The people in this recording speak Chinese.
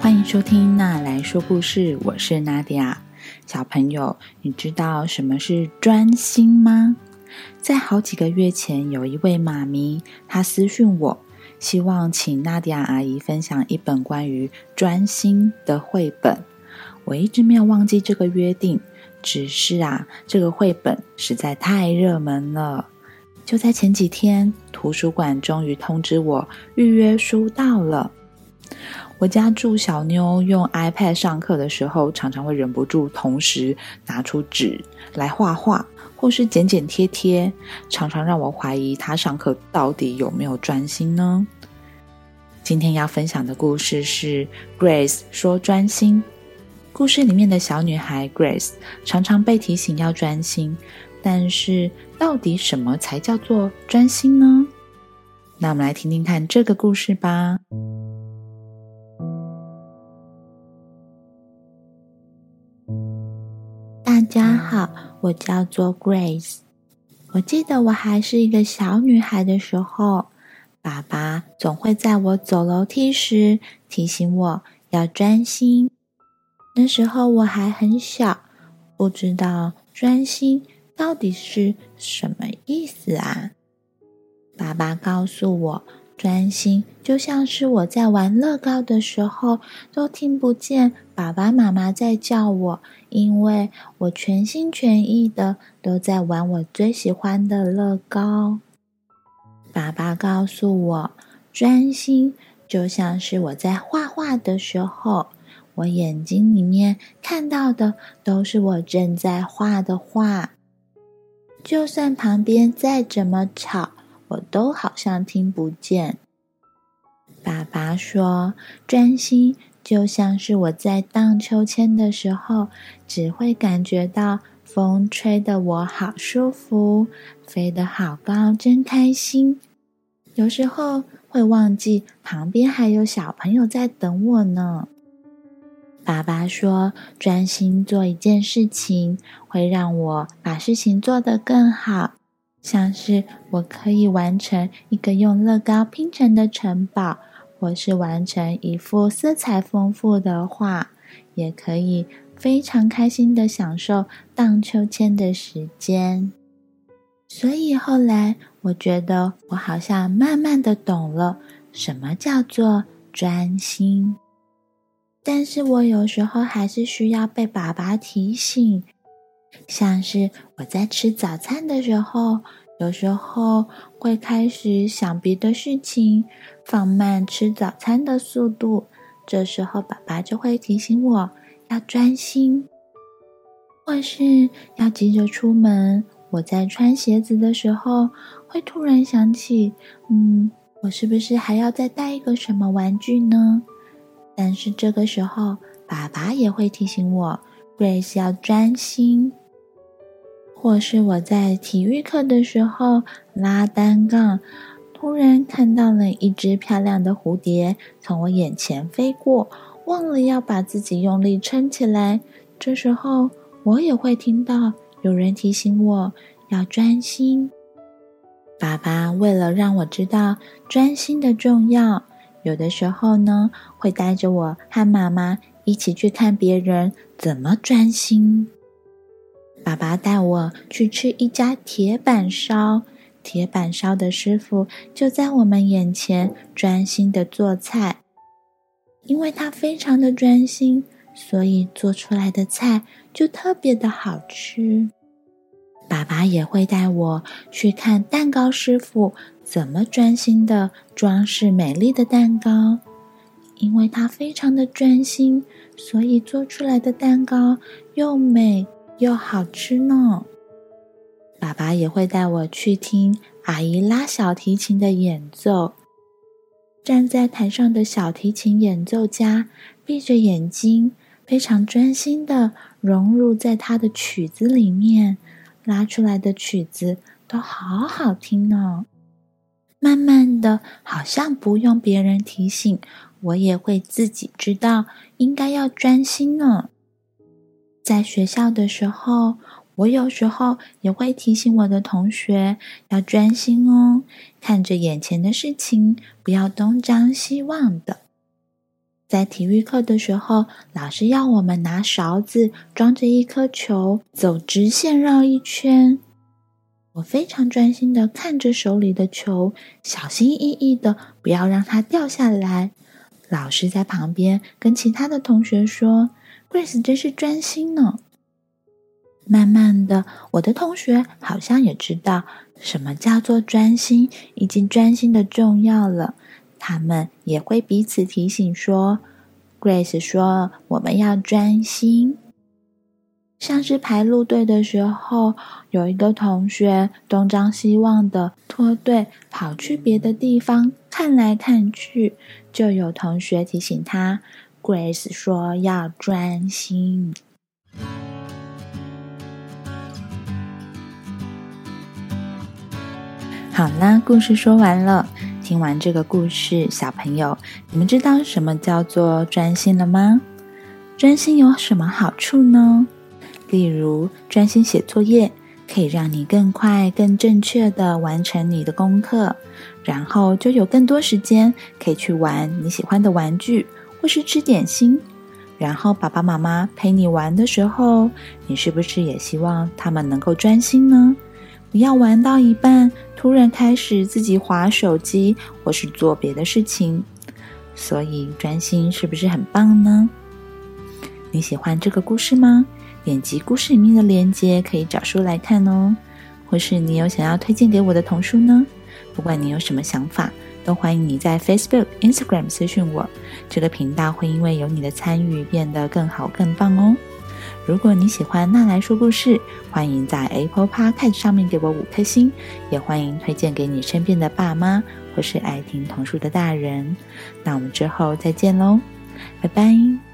欢迎收听《娜来说故事》，我是娜迪亚。小朋友，你知道什么是专心吗？在好几个月前，有一位妈咪，她私讯我，希望请娜迪亚阿姨分享一本关于专心的绘本。我一直没有忘记这个约定，只是啊，这个绘本实在太热门了。就在前几天，图书馆终于通知我预约书到了。我家住小妞用 iPad 上课的时候，常常会忍不住同时拿出纸来画画，或是剪剪贴贴，常常让我怀疑她上课到底有没有专心呢？今天要分享的故事是 Grace 说专心。故事里面的小女孩 Grace 常常被提醒要专心，但是到底什么才叫做专心呢？那我们来听听看这个故事吧。家好，我叫做 Grace。我记得我还是一个小女孩的时候，爸爸总会在我走楼梯时提醒我要专心。那时候我还很小，不知道专心到底是什么意思啊。爸爸告诉我。专心就像是我在玩乐高的时候，都听不见爸爸妈妈在叫我，因为我全心全意的都在玩我最喜欢的乐高。爸爸告诉我，专心就像是我在画画的时候，我眼睛里面看到的都是我正在画的画，就算旁边再怎么吵。我都好像听不见。爸爸说：“专心就像是我在荡秋千的时候，只会感觉到风吹得我好舒服，飞得好高，真开心。有时候会忘记旁边还有小朋友在等我呢。”爸爸说：“专心做一件事情，会让我把事情做得更好。”像是我可以完成一个用乐高拼成的城堡，或是完成一幅色彩丰富的画，也可以非常开心的享受荡秋千的时间。所以后来我觉得我好像慢慢的懂了什么叫做专心，但是我有时候还是需要被爸爸提醒。像是我在吃早餐的时候，有时候会开始想别的事情，放慢吃早餐的速度。这时候，爸爸就会提醒我要专心，或是要急着出门。我在穿鞋子的时候，会突然想起，嗯，我是不是还要再带一个什么玩具呢？但是这个时候，爸爸也会提醒我，Grace 要专心。或是我在体育课的时候拉单杠，突然看到了一只漂亮的蝴蝶从我眼前飞过，忘了要把自己用力撑起来。这时候我也会听到有人提醒我要专心。爸爸为了让我知道专心的重要，有的时候呢会带着我和妈妈一起去看别人怎么专心。爸爸带我去吃一家铁板烧，铁板烧的师傅就在我们眼前专心的做菜。因为他非常的专心，所以做出来的菜就特别的好吃。爸爸也会带我去看蛋糕师傅怎么专心的装饰美丽的蛋糕。因为他非常的专心，所以做出来的蛋糕又美。又好吃呢。爸爸也会带我去听阿姨拉小提琴的演奏。站在台上的小提琴演奏家闭着眼睛，非常专心的融入在他的曲子里面，拉出来的曲子都好好听呢。慢慢的，好像不用别人提醒，我也会自己知道应该要专心呢。在学校的时候，我有时候也会提醒我的同学要专心哦，看着眼前的事情，不要东张西望的。在体育课的时候，老师要我们拿勺子装着一颗球，走直线绕一圈。我非常专心的看着手里的球，小心翼翼的不要让它掉下来。老师在旁边跟其他的同学说：“Grace 真是专心呢。”慢慢的，我的同学好像也知道什么叫做专心以及专心的重要了。他们也会彼此提醒说：“Grace 说我们要专心。”像是排路队的时候，有一个同学东张西望的脱队，跑去别的地方看来看去，就有同学提醒他：“Grace 说要专心。”好啦，故事说完了。听完这个故事，小朋友，你们知道什么叫做专心了吗？专心有什么好处呢？例如，专心写作业可以让你更快、更正确的完成你的功课，然后就有更多时间可以去玩你喜欢的玩具，或是吃点心。然后爸爸妈妈陪你玩的时候，你是不是也希望他们能够专心呢？不要玩到一半，突然开始自己划手机或是做别的事情。所以专心是不是很棒呢？你喜欢这个故事吗？点击故事里面的链接，可以找书来看哦。或是你有想要推荐给我的童书呢？不管你有什么想法，都欢迎你在 Facebook、Instagram 私讯我。这个频道会因为有你的参与变得更好、更棒哦。如果你喜欢娜来说故事，欢迎在 Apple Podcast 上面给我五颗星，也欢迎推荐给你身边的爸妈或是爱听童书的大人。那我们之后再见喽，拜拜。